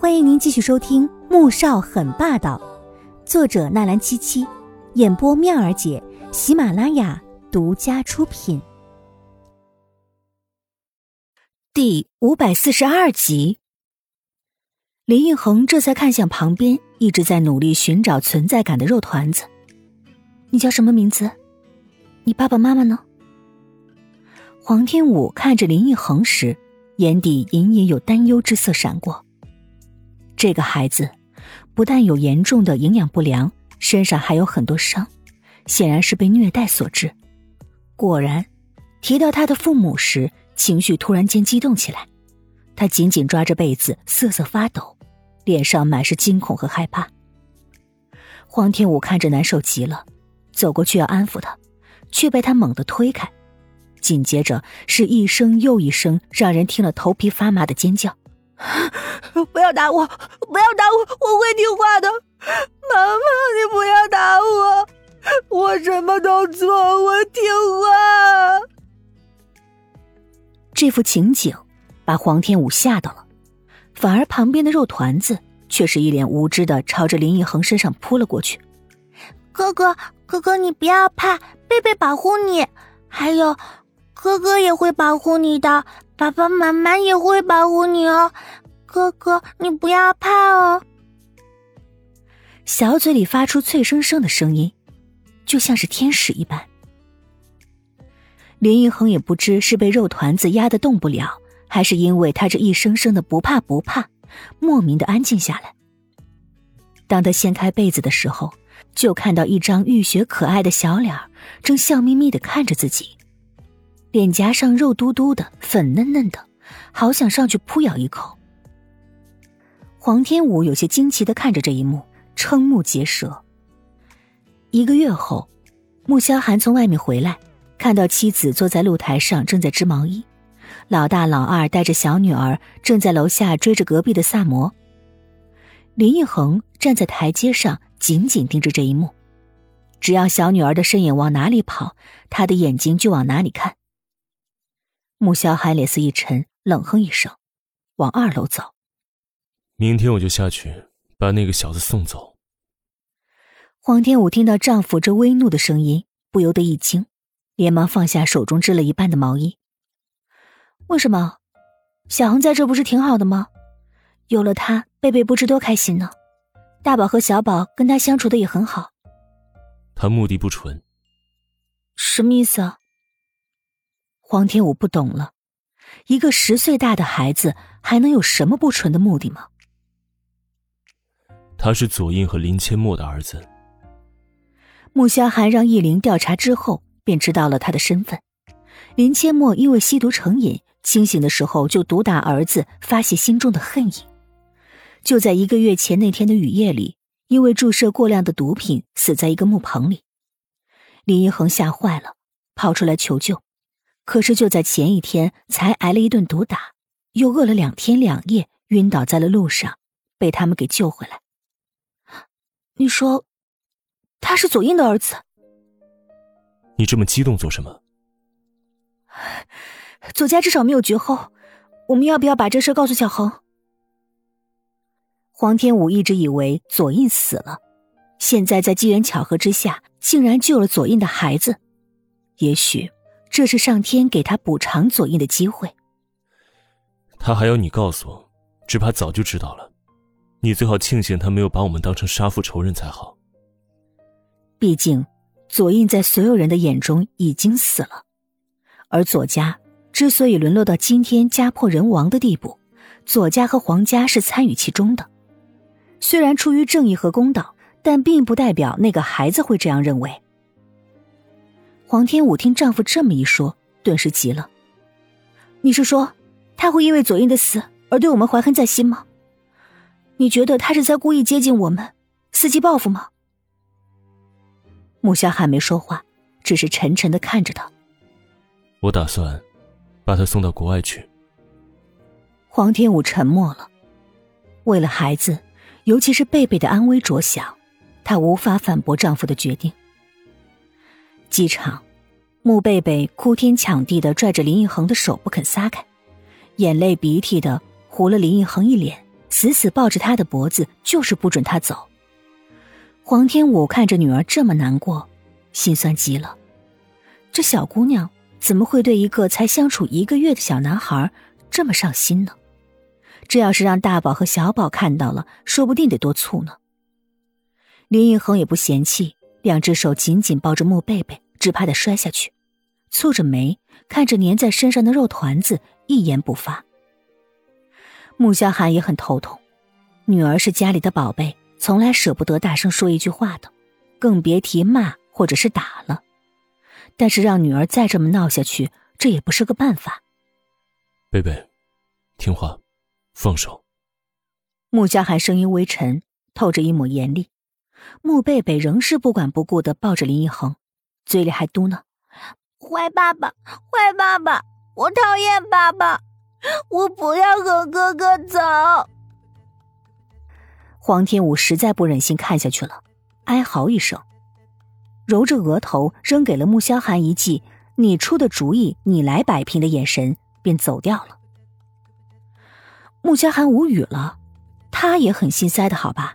欢迎您继续收听《穆少很霸道》，作者纳兰七七，演播妙儿姐，喜马拉雅独家出品。第五百四十二集，林奕恒这才看向旁边一直在努力寻找存在感的肉团子：“你叫什么名字？你爸爸妈妈呢？”黄天武看着林奕恒时，眼底隐隐有担忧之色闪过。这个孩子不但有严重的营养不良，身上还有很多伤，显然是被虐待所致。果然，提到他的父母时，情绪突然间激动起来。他紧紧抓着被子，瑟瑟发抖，脸上满是惊恐和害怕。黄天武看着难受极了，走过去要安抚他，却被他猛地推开。紧接着是一声又一声让人听了头皮发麻的尖叫。不要打我！不要打我！我会听话的。妈妈，你不要打我！我什么都做，我听话。这幅情景把黄天武吓到了，反而旁边的肉团子却是一脸无知的朝着林奕恒身上扑了过去。哥哥，哥哥，你不要怕，贝贝保护你。还有，哥哥也会保护你的。爸爸妈妈也会保护你哦，哥哥，你不要怕哦。小嘴里发出脆生生的声音，就像是天使一般。林一恒也不知是被肉团子压得动不了，还是因为他这一声声的不怕不怕，莫名的安静下来。当他掀开被子的时候，就看到一张浴血可爱的小脸，正笑眯眯的看着自己。脸颊上肉嘟嘟的、粉嫩嫩的，好想上去扑咬一口。黄天武有些惊奇的看着这一幕，瞠目结舌。一个月后，穆萧寒从外面回来，看到妻子坐在露台上正在织毛衣，老大、老二带着小女儿正在楼下追着隔壁的萨摩。林奕恒站在台阶上，紧紧盯着这一幕，只要小女儿的身影往哪里跑，他的眼睛就往哪里看。穆小海脸色一沉，冷哼一声，往二楼走。明天我就下去把那个小子送走。黄天武听到丈夫这微怒的声音，不由得一惊，连忙放下手中织了一半的毛衣。为什么？小恒在这不是挺好的吗？有了他，贝贝不知多开心呢。大宝和小宝跟他相处的也很好。他目的不纯。什么意思啊？黄天武不懂了，一个十岁大的孩子还能有什么不纯的目的吗？他是左印和林千墨的儿子。穆萧寒让易灵调查之后，便知道了他的身份。林千墨因为吸毒成瘾，清醒的时候就毒打儿子，发泄心中的恨意。就在一个月前那天的雨夜里，因为注射过量的毒品，死在一个木棚里。林一恒吓坏了，跑出来求救。可是就在前一天，才挨了一顿毒打，又饿了两天两夜，晕倒在了路上，被他们给救回来。你说，他是左印的儿子？你这么激动做什么？左家至少没有绝后，我们要不要把这事告诉小恒？黄天武一直以为左印死了，现在在机缘巧合之下，竟然救了左印的孩子，也许。这是上天给他补偿左印的机会。他还要你告诉我，只怕早就知道了。你最好庆幸他没有把我们当成杀父仇人才好。毕竟，左印在所有人的眼中已经死了，而左家之所以沦落到今天家破人亡的地步，左家和黄家是参与其中的。虽然出于正义和公道，但并不代表那个孩子会这样认为。黄天武听丈夫这么一说，顿时急了。你是说，他会因为左英的死而对我们怀恨在心吗？你觉得他是在故意接近我们，伺机报复吗？穆夏寒没说话，只是沉沉的看着他。我打算把他送到国外去。黄天武沉默了。为了孩子，尤其是贝贝的安危着想，他无法反驳丈夫的决定。机场，穆贝贝哭天抢地的拽着林奕恒的手不肯撒开，眼泪鼻涕的糊了林奕恒一脸，死死抱着他的脖子，就是不准他走。黄天武看着女儿这么难过，心酸极了。这小姑娘怎么会对一个才相处一个月的小男孩这么上心呢？这要是让大宝和小宝看到了，说不定得多醋呢。林一恒也不嫌弃，两只手紧紧抱着木贝贝，只怕他摔下去，蹙着眉看着粘在身上的肉团子，一言不发。穆萧寒也很头痛，女儿是家里的宝贝，从来舍不得大声说一句话的，更别提骂或者是打了。但是让女儿再这么闹下去，这也不是个办法。贝贝，听话，放手。穆萧寒声音微沉，透着一抹严厉。穆贝贝仍是不管不顾的抱着林一恒，嘴里还嘟囔：“坏爸爸，坏爸爸，我讨厌爸爸，我不要和哥哥走。”黄天武实在不忍心看下去了，哀嚎一声，揉着额头，扔给了穆萧寒一记“你出的主意，你来摆平”的眼神，便走掉了。穆萧寒无语了，他也很心塞的，好吧。